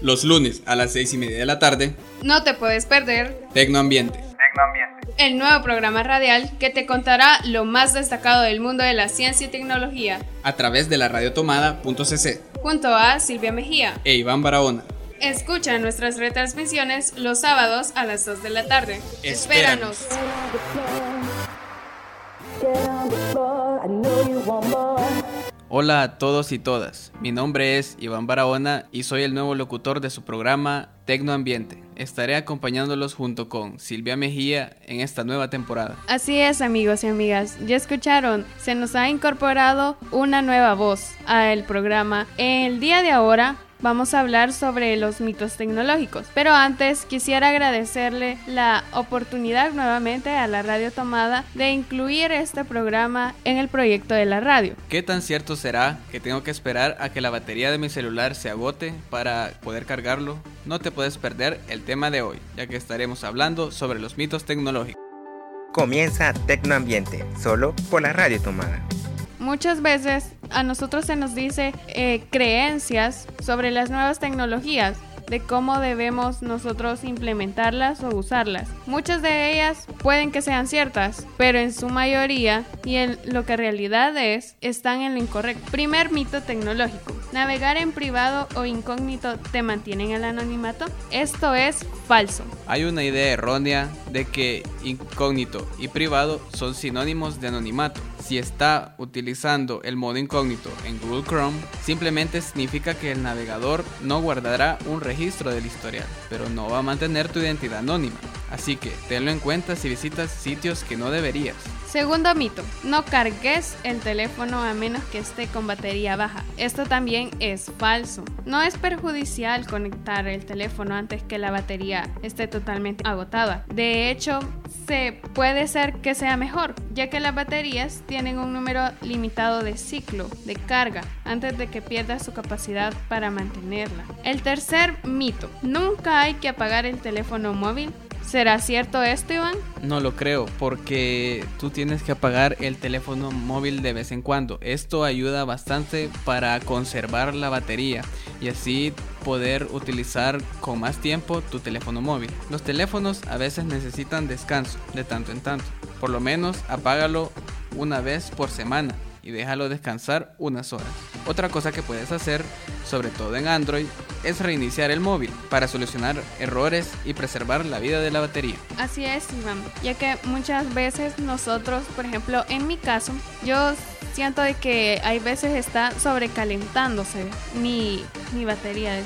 Los lunes a las 6 y media de la tarde. No te puedes perder Tecnoambiente. Tecnoambiente. el nuevo programa radial que te contará lo más destacado del mundo de la ciencia y tecnología, A través de la radiotomada.cc. junto a Silvia Mejía. E Iván Barahona. Escucha nuestras retransmisiones los sábados a las 2 de la tarde. Espéranos. Hola a todos y todas. Mi nombre es Iván Barahona y soy el nuevo locutor de su programa Tecnoambiente. Estaré acompañándolos junto con Silvia Mejía en esta nueva temporada. Así es amigos y amigas, ya escucharon, se nos ha incorporado una nueva voz al programa. El día de ahora vamos a hablar sobre los mitos tecnológicos, pero antes quisiera agradecerle la oportunidad nuevamente a la Radio Tomada de incluir este programa en el proyecto de la radio. ¿Qué tan cierto será que tengo que esperar a que la batería de mi celular se agote para poder cargarlo? No te puedes perder el tema de hoy, ya que estaremos hablando sobre los mitos tecnológicos. Comienza Tecnoambiente, solo por la radio tomada. Muchas veces a nosotros se nos dice eh, creencias sobre las nuevas tecnologías, de cómo debemos nosotros implementarlas o usarlas. Muchas de ellas pueden que sean ciertas, pero en su mayoría y en lo que realidad es, están en lo incorrecto. Primer mito tecnológico. Navegar en privado o incógnito te mantiene en el anonimato. Esto es falso. Hay una idea errónea de que incógnito y privado son sinónimos de anonimato. Si está utilizando el modo incógnito en Google Chrome, simplemente significa que el navegador no guardará un registro del historial, pero no va a mantener tu identidad anónima. Así que tenlo en cuenta si visitas sitios que no deberías. Segundo mito, no cargues el teléfono a menos que esté con batería baja. Esto también es falso. No es perjudicial conectar el teléfono antes que la batería esté totalmente agotada. De hecho, se puede ser que sea mejor, ya que las baterías tienen un número limitado de ciclo de carga antes de que pierda su capacidad para mantenerla. El tercer mito, nunca hay que apagar el teléfono móvil ¿Será cierto esto, Iván? No lo creo, porque tú tienes que apagar el teléfono móvil de vez en cuando. Esto ayuda bastante para conservar la batería y así poder utilizar con más tiempo tu teléfono móvil. Los teléfonos a veces necesitan descanso de tanto en tanto. Por lo menos apágalo una vez por semana y déjalo descansar unas horas. Otra cosa que puedes hacer, sobre todo en Android, es reiniciar el móvil para solucionar errores y preservar la vida de la batería. Así es, Iván, ya que muchas veces nosotros, por ejemplo, en mi caso, yo siento de que hay veces está sobrecalentándose mi, mi batería del,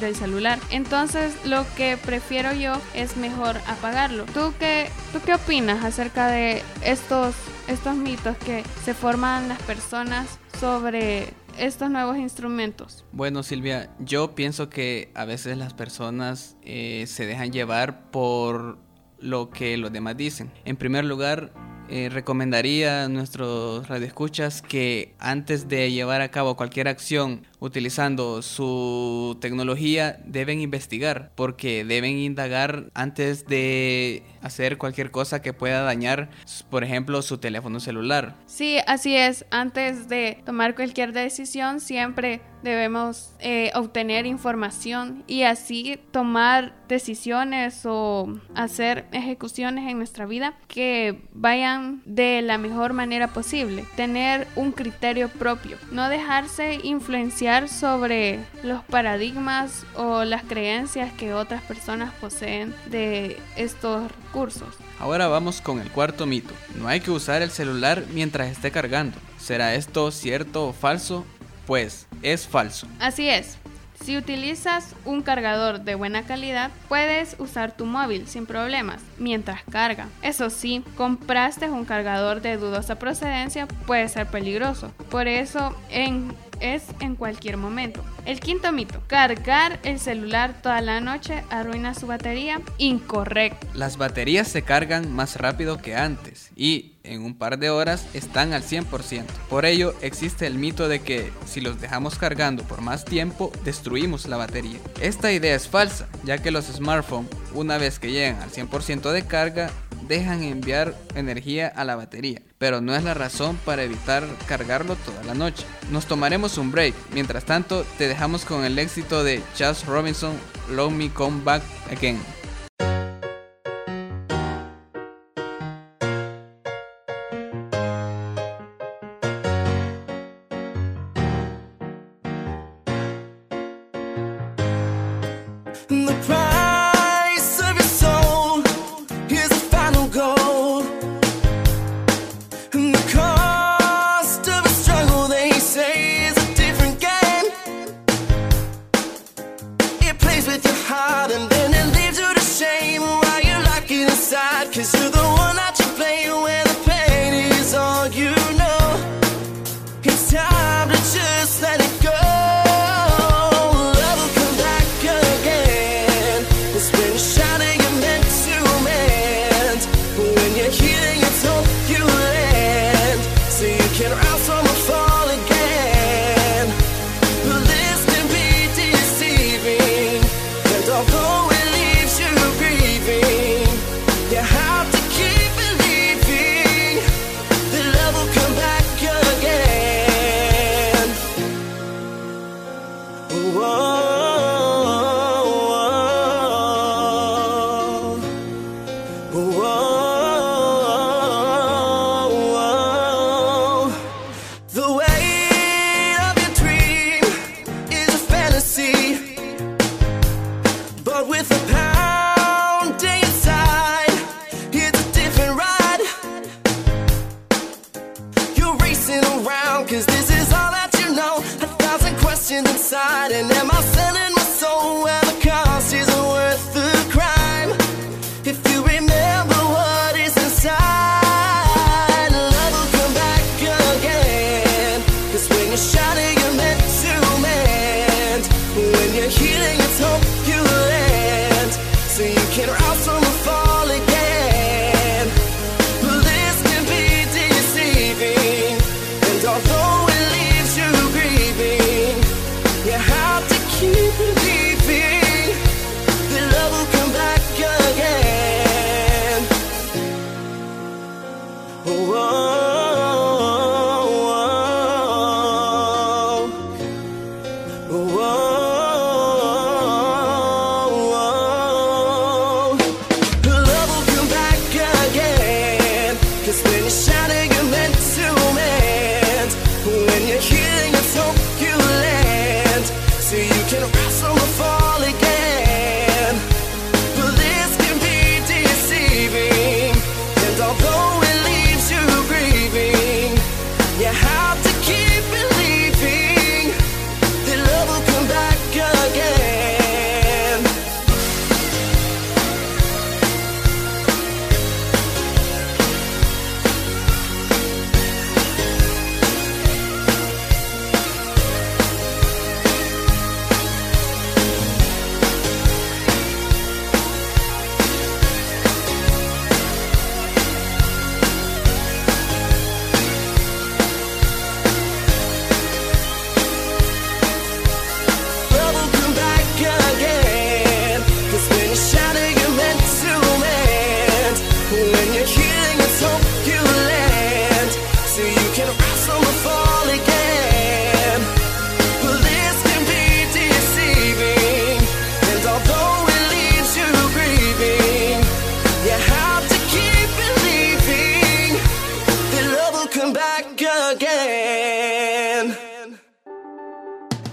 del celular. Entonces lo que prefiero yo es mejor apagarlo. ¿Tú qué, ¿Tú qué opinas acerca de estos, estos mitos que se forman las personas sobre estos nuevos instrumentos? Bueno Silvia, yo pienso que a veces las personas eh, se dejan llevar por lo que los demás dicen. En primer lugar, eh, recomendaría a nuestros radioescuchas que antes de llevar a cabo cualquier acción utilizando su tecnología deben investigar porque deben indagar antes de hacer cualquier cosa que pueda dañar, por ejemplo, su teléfono celular. Sí, así es. Antes de tomar cualquier decisión, siempre debemos eh, obtener información y así tomar decisiones o hacer ejecuciones en nuestra vida que vayan de la mejor manera posible. Tener un criterio propio. No dejarse influenciar sobre los paradigmas o las creencias que otras personas poseen de estos recursos. Ahora vamos con el cuarto mito. No hay que usar el celular mientras esté cargando. ¿Será esto cierto o falso? Pues es falso. Así es. Si utilizas un cargador de buena calidad, puedes usar tu móvil sin problemas mientras carga. Eso sí, compraste un cargador de dudosa procedencia, puede ser peligroso. Por eso en es en cualquier momento. El quinto mito, cargar el celular toda la noche arruina su batería. Incorrecto. Las baterías se cargan más rápido que antes y en un par de horas están al 100%. Por ello existe el mito de que si los dejamos cargando por más tiempo destruimos la batería. Esta idea es falsa, ya que los smartphones una vez que llegan al 100% de carga dejan enviar energía a la batería, pero no es la razón para evitar cargarlo toda la noche. Nos tomaremos un break, mientras tanto te dejamos con el éxito de Chas Robinson, Love Me Come Back Again. and am I sinning?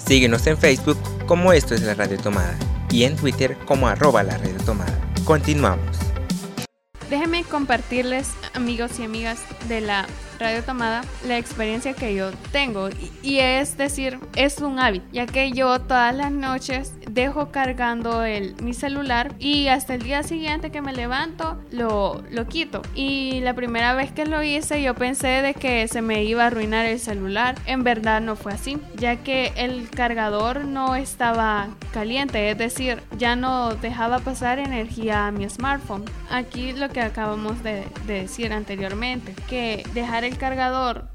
Síguenos en Facebook como Esto es la Radio Tomada y en Twitter como arroba la Radio Tomada. Continuamos. Déjenme compartirles, amigos y amigas de la Radio Tomada, la experiencia que yo tengo. Y es decir, es un hábito, ya que yo todas las noches dejo cargando el, mi celular y hasta el día siguiente que me levanto lo, lo quito. Y la primera vez que lo hice yo pensé de que se me iba a arruinar el celular. En verdad no fue así, ya que el cargador no estaba caliente, es decir, ya no dejaba pasar energía a mi smartphone. Aquí lo que acabamos de, de decir anteriormente, que dejar el cargador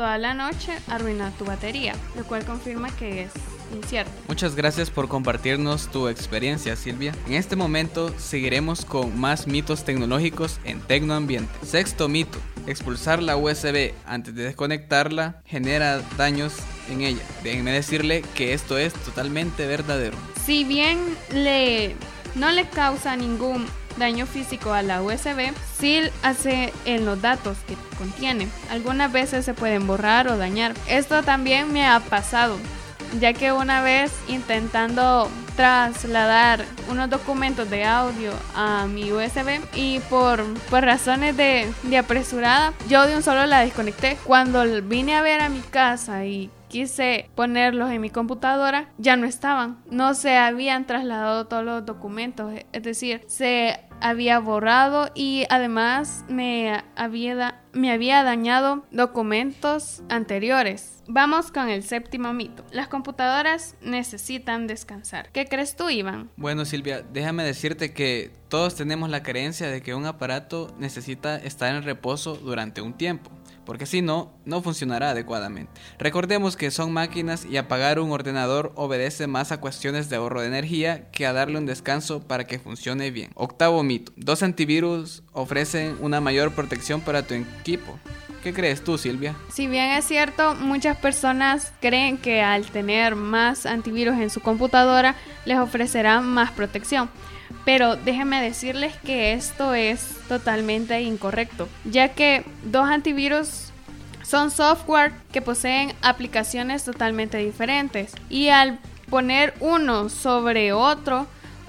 toda la noche arruina tu batería, lo cual confirma que es incierto. Muchas gracias por compartirnos tu experiencia, Silvia. En este momento seguiremos con más mitos tecnológicos en Tecnoambiente. Sexto mito. Expulsar la USB antes de desconectarla genera daños en ella. Déjenme decirle que esto es totalmente verdadero. Si bien le no le causa ningún daño físico a la USB, sí hace en los datos que contiene. Algunas veces se pueden borrar o dañar. Esto también me ha pasado, ya que una vez intentando trasladar unos documentos de audio a mi USB y por, por razones de, de apresurada, yo de un solo la desconecté. Cuando vine a ver a mi casa y quise ponerlos en mi computadora, ya no estaban. No se habían trasladado todos los documentos, es decir, se había borrado y además me había, dañado documentos anteriores. Vamos con el séptimo mito. Las computadoras necesitan descansar. ¿Qué crees tú, Iván? Bueno, Silvia, déjame decirte que todos tenemos la creencia de que un aparato necesita estar en reposo durante un tiempo porque si no, no funcionará adecuadamente. Recordemos que son máquinas y apagar un ordenador obedece más a cuestiones de ahorro de energía que a darle un descanso para que funcione bien. Octavo mito, dos antivirus ofrecen una mayor protección para tu equipo. ¿Qué crees tú, Silvia? Si bien es cierto, muchas personas creen que al tener más antivirus en su computadora les ofrecerá más protección. Pero déjenme decirles que esto es totalmente incorrecto, ya que dos antivirus son software que poseen aplicaciones totalmente diferentes y al poner uno sobre otro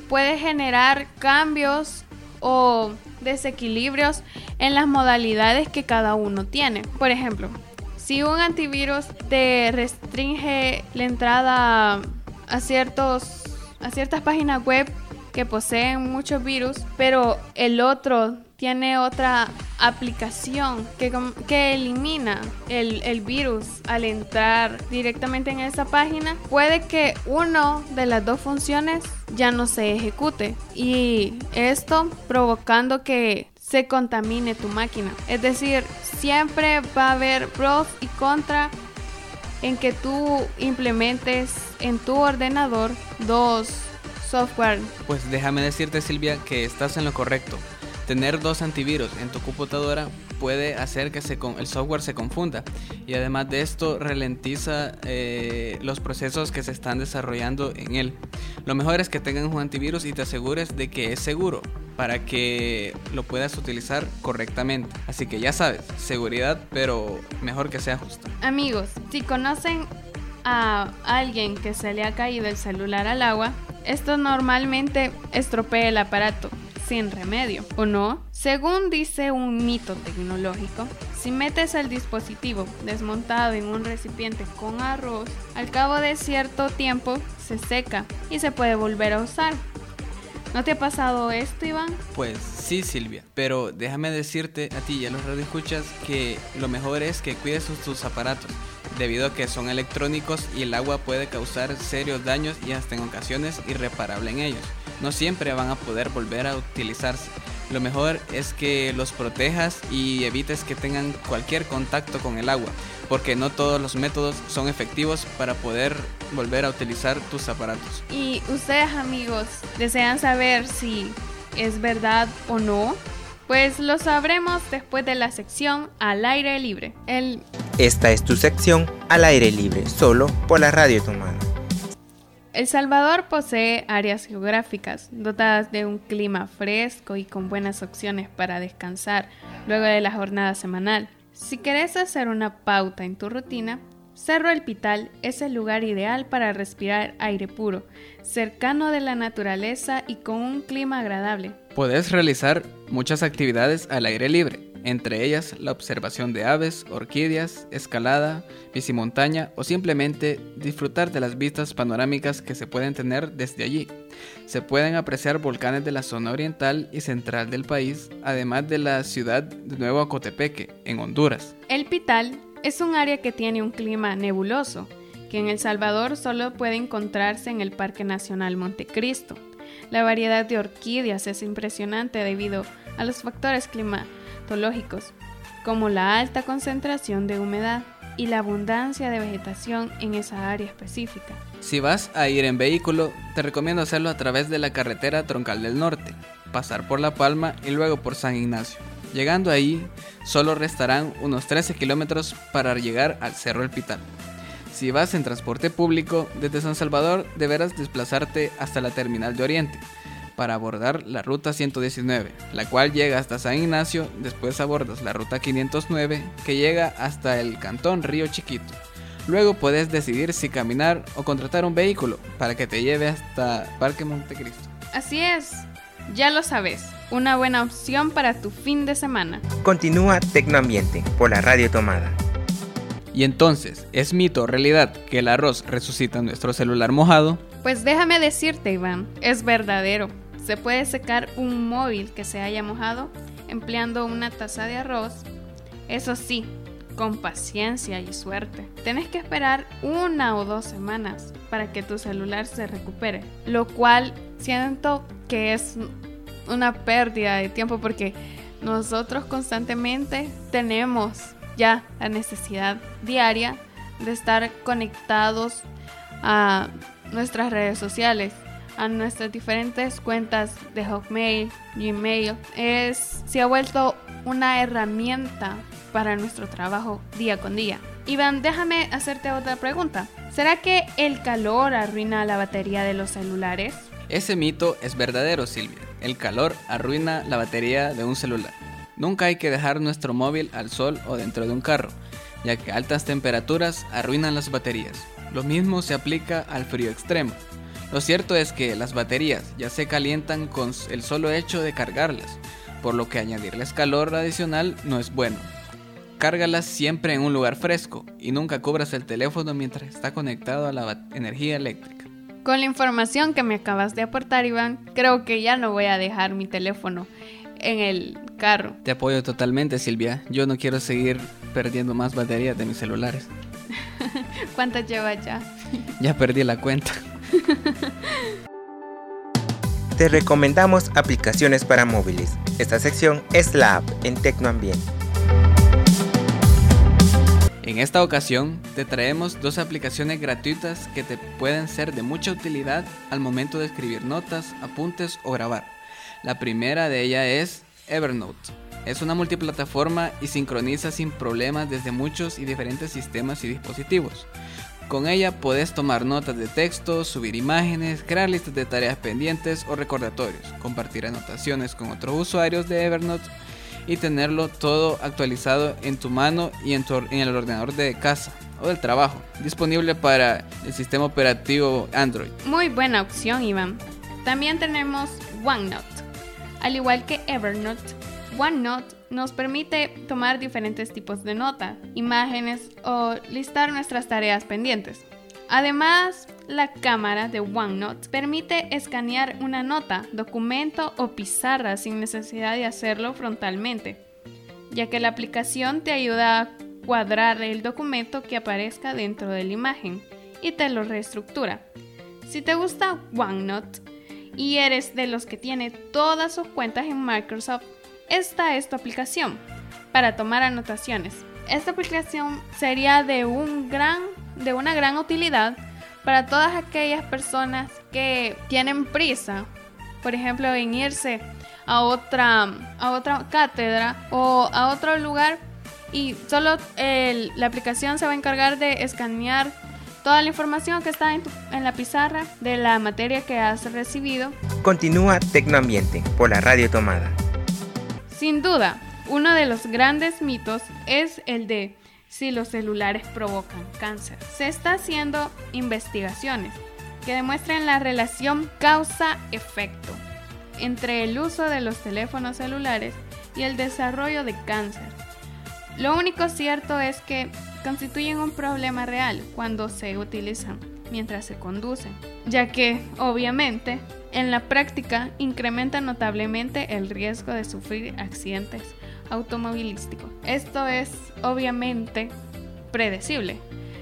puede generar cambios o desequilibrios en las modalidades que cada uno tiene. Por ejemplo, si un antivirus te restringe la entrada a ciertos a ciertas páginas web que poseen muchos virus, pero el otro tiene otra aplicación que, que elimina el, el, virus al entrar directamente en esa página, puede que uno de las dos funciones ya no se ejecute y esto provocando que se contamine tu máquina. Es decir, siempre va a haber pros y contra en que tú implementes en tu ordenador dos software. Pues déjame decirte Silvia que estás en lo correcto. Tener dos antivirus en tu computadora puede hacer que se el software se confunda y además de esto ralentiza eh, los procesos que se están desarrollando en él. Lo mejor es que tengas un antivirus y te asegures de que es seguro para que lo puedas utilizar correctamente. Así que ya sabes, seguridad, pero mejor que sea justo. Amigos, si conocen a alguien que se le ha caído el celular al agua, esto normalmente estropea el aparato sin remedio, ¿o no? Según dice un mito tecnológico, si metes el dispositivo desmontado en un recipiente con arroz, al cabo de cierto tiempo se seca y se puede volver a usar. ¿No te ha pasado esto, Iván? Pues sí, Silvia, pero déjame decirte a ti y a los radioescuchas que lo mejor es que cuides tus aparatos debido a que son electrónicos y el agua puede causar serios daños y hasta en ocasiones irreparable en ellos. No siempre van a poder volver a utilizarse. Lo mejor es que los protejas y evites que tengan cualquier contacto con el agua, porque no todos los métodos son efectivos para poder volver a utilizar tus aparatos. Y ustedes amigos, ¿desean saber si es verdad o no? Pues lo sabremos después de la sección al aire libre. El esta es tu sección al aire libre, solo por la radio Tomada. El Salvador posee áreas geográficas dotadas de un clima fresco y con buenas opciones para descansar luego de la jornada semanal. Si querés hacer una pauta en tu rutina, Cerro El Pital es el lugar ideal para respirar aire puro, cercano de la naturaleza y con un clima agradable. Puedes realizar muchas actividades al aire libre entre ellas la observación de aves, orquídeas, escalada, bicimontaña o simplemente disfrutar de las vistas panorámicas que se pueden tener desde allí. Se pueden apreciar volcanes de la zona oriental y central del país, además de la ciudad de Nuevo Acotepeque, en Honduras. El Pital es un área que tiene un clima nebuloso, que en El Salvador solo puede encontrarse en el Parque Nacional Montecristo. La variedad de orquídeas es impresionante debido a los factores climáticos como la alta concentración de humedad. y la abundancia de vegetación en esa área específica. Si vas a ir en vehículo, te recomiendo hacerlo a través de la carretera Troncal del Norte, pasar por La Palma y luego por San Ignacio. Llegando ahí, solo restarán unos 13 kilómetros para llegar al Cerro El Pital. Si vas en transporte público, desde San Salvador deberás desplazarte hasta la terminal de Oriente para abordar la ruta 119, la cual llega hasta San Ignacio, después abordas la ruta 509 que llega hasta el cantón Río Chiquito. Luego puedes decidir si caminar o contratar un vehículo para que te lleve hasta Parque Montecristo. Así es, ya lo sabes, una buena opción para tu fin de semana. Continúa Tecnoambiente por la radio tomada. Y entonces, ¿es mito o realidad que el arroz resucita nuestro celular mojado? Pues déjame decirte, Iván, es verdadero. Se puede secar un móvil que se haya mojado empleando una taza de arroz. Eso sí, con paciencia y suerte. Tienes que esperar una o dos semanas para que tu celular se recupere, lo cual siento que es una pérdida de tiempo porque nosotros constantemente tenemos ya la necesidad diaria de estar conectados a nuestras redes sociales, a nuestras diferentes cuentas de Hotmail, Gmail. Es, se ha vuelto una herramienta para nuestro trabajo día con día. Iván, déjame hacerte otra pregunta. ¿Será que el calor arruina la batería de los celulares? Ese mito es verdadero, Silvia. El calor arruina la batería de un celular. Nunca hay que dejar nuestro móvil al sol o dentro de un carro, ya que altas temperaturas arruinan las baterías. Lo mismo se aplica al frío extremo. Lo cierto es que las baterías ya se calientan con el solo hecho de cargarlas, por lo que añadirles calor adicional no es bueno. Cárgalas siempre en un lugar fresco y nunca cubras el teléfono mientras está conectado a la energía eléctrica. Con la información que me acabas de aportar, Iván, creo que ya no voy a dejar mi teléfono en el carro. Te apoyo totalmente, Silvia. Yo no quiero seguir perdiendo más baterías de mis celulares. ¿Cuántas llevas ya? ya perdí la cuenta. Te recomendamos aplicaciones para móviles. Esta sección es la app en Tecnoambiente. En esta ocasión te traemos dos aplicaciones gratuitas que te pueden ser de mucha utilidad al momento de escribir notas, apuntes o grabar. La primera de ellas es Evernote. Es una multiplataforma y sincroniza sin problemas desde muchos y diferentes sistemas y dispositivos. Con ella puedes tomar notas de texto, subir imágenes, crear listas de tareas pendientes o recordatorios, compartir anotaciones con otros usuarios de Evernote y tenerlo todo actualizado en tu mano y en, en el ordenador de casa o del trabajo, disponible para el sistema operativo Android. Muy buena opción, Iván. También tenemos OneNote. Al igual que Evernote, OneNote nos permite tomar diferentes tipos de notas, imágenes o listar nuestras tareas pendientes. Además, la cámara de OneNote permite escanear una nota, documento o pizarra sin necesidad de hacerlo frontalmente, ya que la aplicación te ayuda a cuadrar el documento que aparezca dentro de la imagen y te lo reestructura. Si te gusta OneNote, y eres de los que tiene todas sus cuentas en Microsoft, esta es tu aplicación para tomar anotaciones. Esta aplicación sería de, un gran, de una gran utilidad para todas aquellas personas que tienen prisa, por ejemplo, en irse a otra, a otra cátedra o a otro lugar y solo la aplicación se va a encargar de escanear toda la información que está en, en, la pizarra de la materia que has recibido. Continúa Tecnoambiente por la radio tomada. Sin duda, uno de los grandes mitos es el de si los celulares provocan cáncer. Se está haciendo investigaciones que demuestran la relación causa-efecto entre el uso de los teléfonos celulares y el desarrollo de cáncer. Lo único cierto es que constituyen un problema real cuando se utilizan mientras se conducen, ya que, obviamente, en la práctica incrementa notablemente el riesgo de sufrir accidentes automovilísticos. Esto es, obviamente, predecible,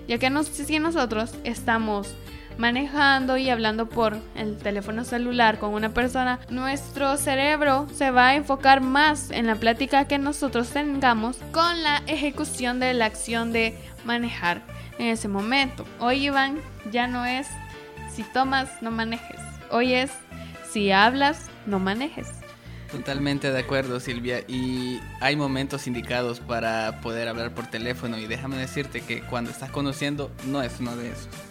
ya que si nosotros estamos manejando y hablando por el teléfono celular con una persona, nuestro cerebro se va a enfocar más en la plática que nosotros tengamos con la ejecución de la acción de manejar en ese momento. Hoy Iván ya no es si tomas, no manejes. Hoy es si hablas, no manejes. Totalmente de acuerdo, Silvia. Y hay momentos indicados para poder hablar por teléfono. Y déjame decirte que cuando estás conociendo, no es uno de esos.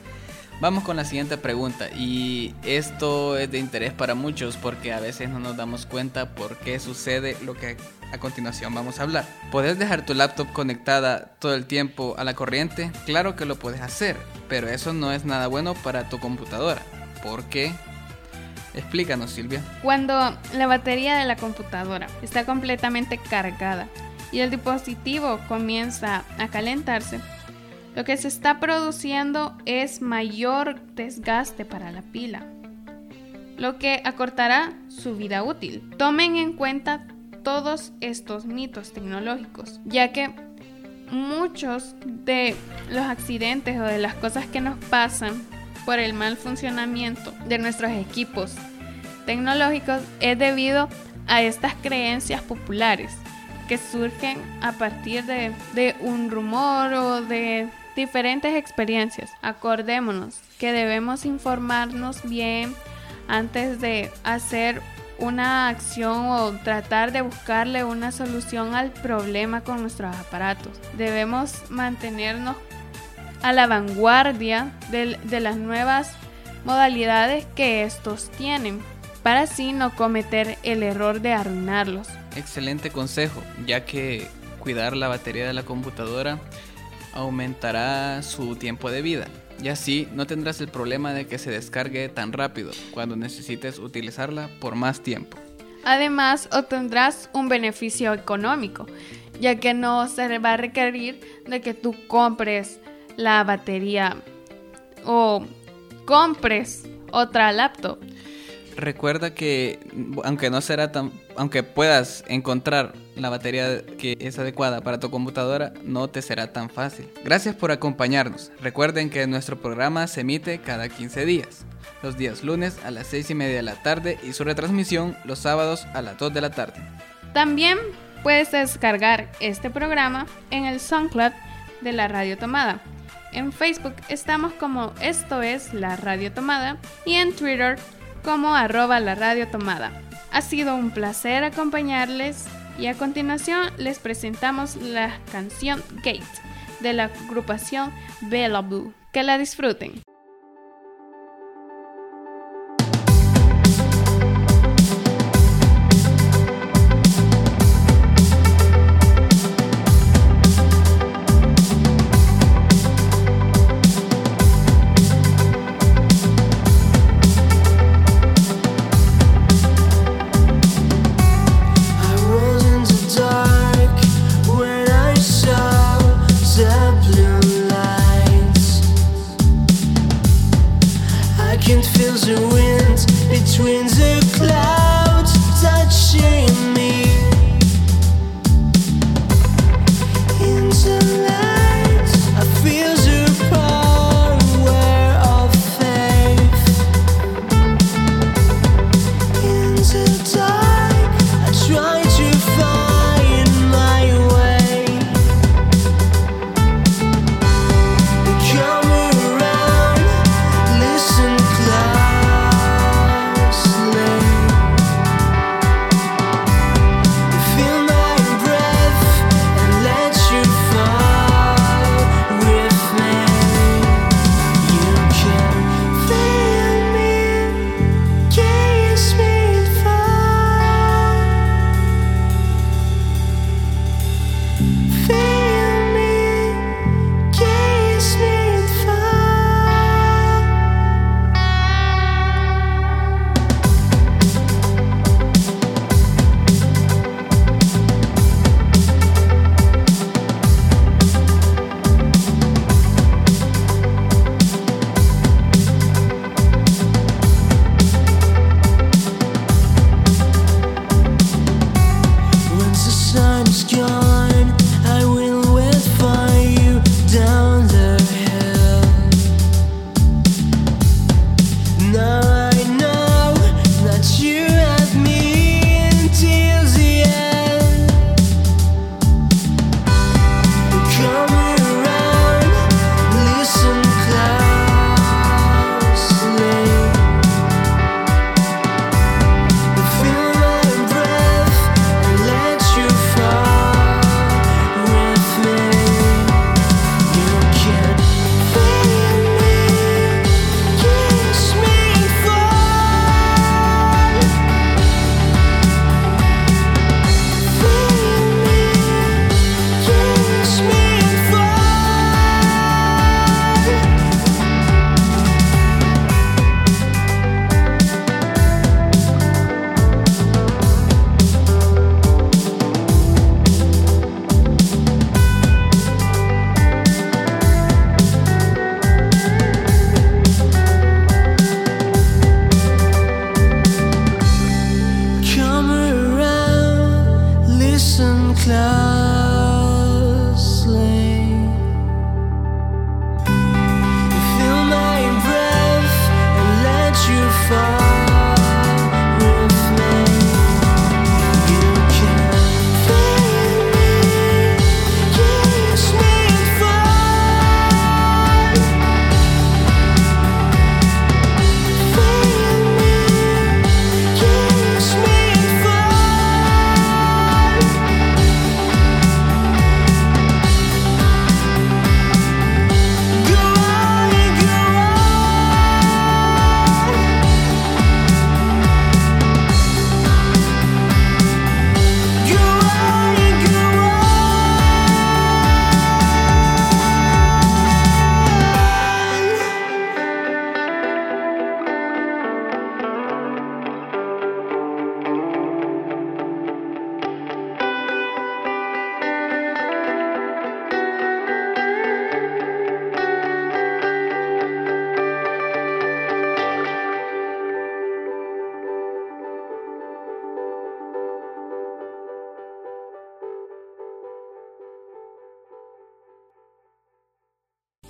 Vamos con la siguiente pregunta. Y esto es de interés para muchos porque a veces no nos damos cuenta por qué sucede lo que a continuación vamos a hablar. ¿Puedes dejar tu laptop conectada todo el tiempo a la corriente? Claro que lo puedes hacer, pero eso no es nada bueno para tu computadora. ¿Por qué? Explícanos, Silvia. Cuando la batería de la computadora está completamente cargada y el dispositivo comienza a calentarse, lo que se está produciendo es mayor desgaste para la pila, lo que acortará su vida útil. Tomen en cuenta todos estos mitos tecnológicos, ya que muchos de los accidentes o de las cosas que nos pasan por el mal funcionamiento de nuestros equipos tecnológicos es debido a estas creencias populares que surgen a partir de, un rumor o de diferentes experiencias. Acordémonos que debemos informarnos bien antes de hacer una acción o tratar de buscarle una solución al problema con nuestros aparatos. Debemos mantenernos a la vanguardia de, las nuevas modalidades que estos tienen para así no cometer el error de arruinarlos. Excelente consejo, ya que cuidar la batería de la computadora aumentará su tiempo de vida y así no tendrás el problema de que se descargue tan rápido cuando necesites utilizarla por más tiempo. Además, obtendrás un beneficio económico, ya que no se va a requerir de que tú compres la batería o compres otra laptop. Recuerda que aunque no será tan aunque puedas encontrar la batería que es adecuada para tu computadora, no te será tan fácil. Gracias por acompañarnos. Recuerden que nuestro programa se emite cada 15 días, los días lunes a las 6 y media de la tarde y su retransmisión los sábados a las 2 de la tarde. También puedes descargar este programa en el SoundCloud de la Radio Tomada. En Facebook estamos como Esto es la Radio Tomada y en Twitter como arroba la Radio Tomada. Ha sido un placer acompañarles y a continuación les presentamos la canción Gate de la agrupación Bella Blue. Que la disfruten.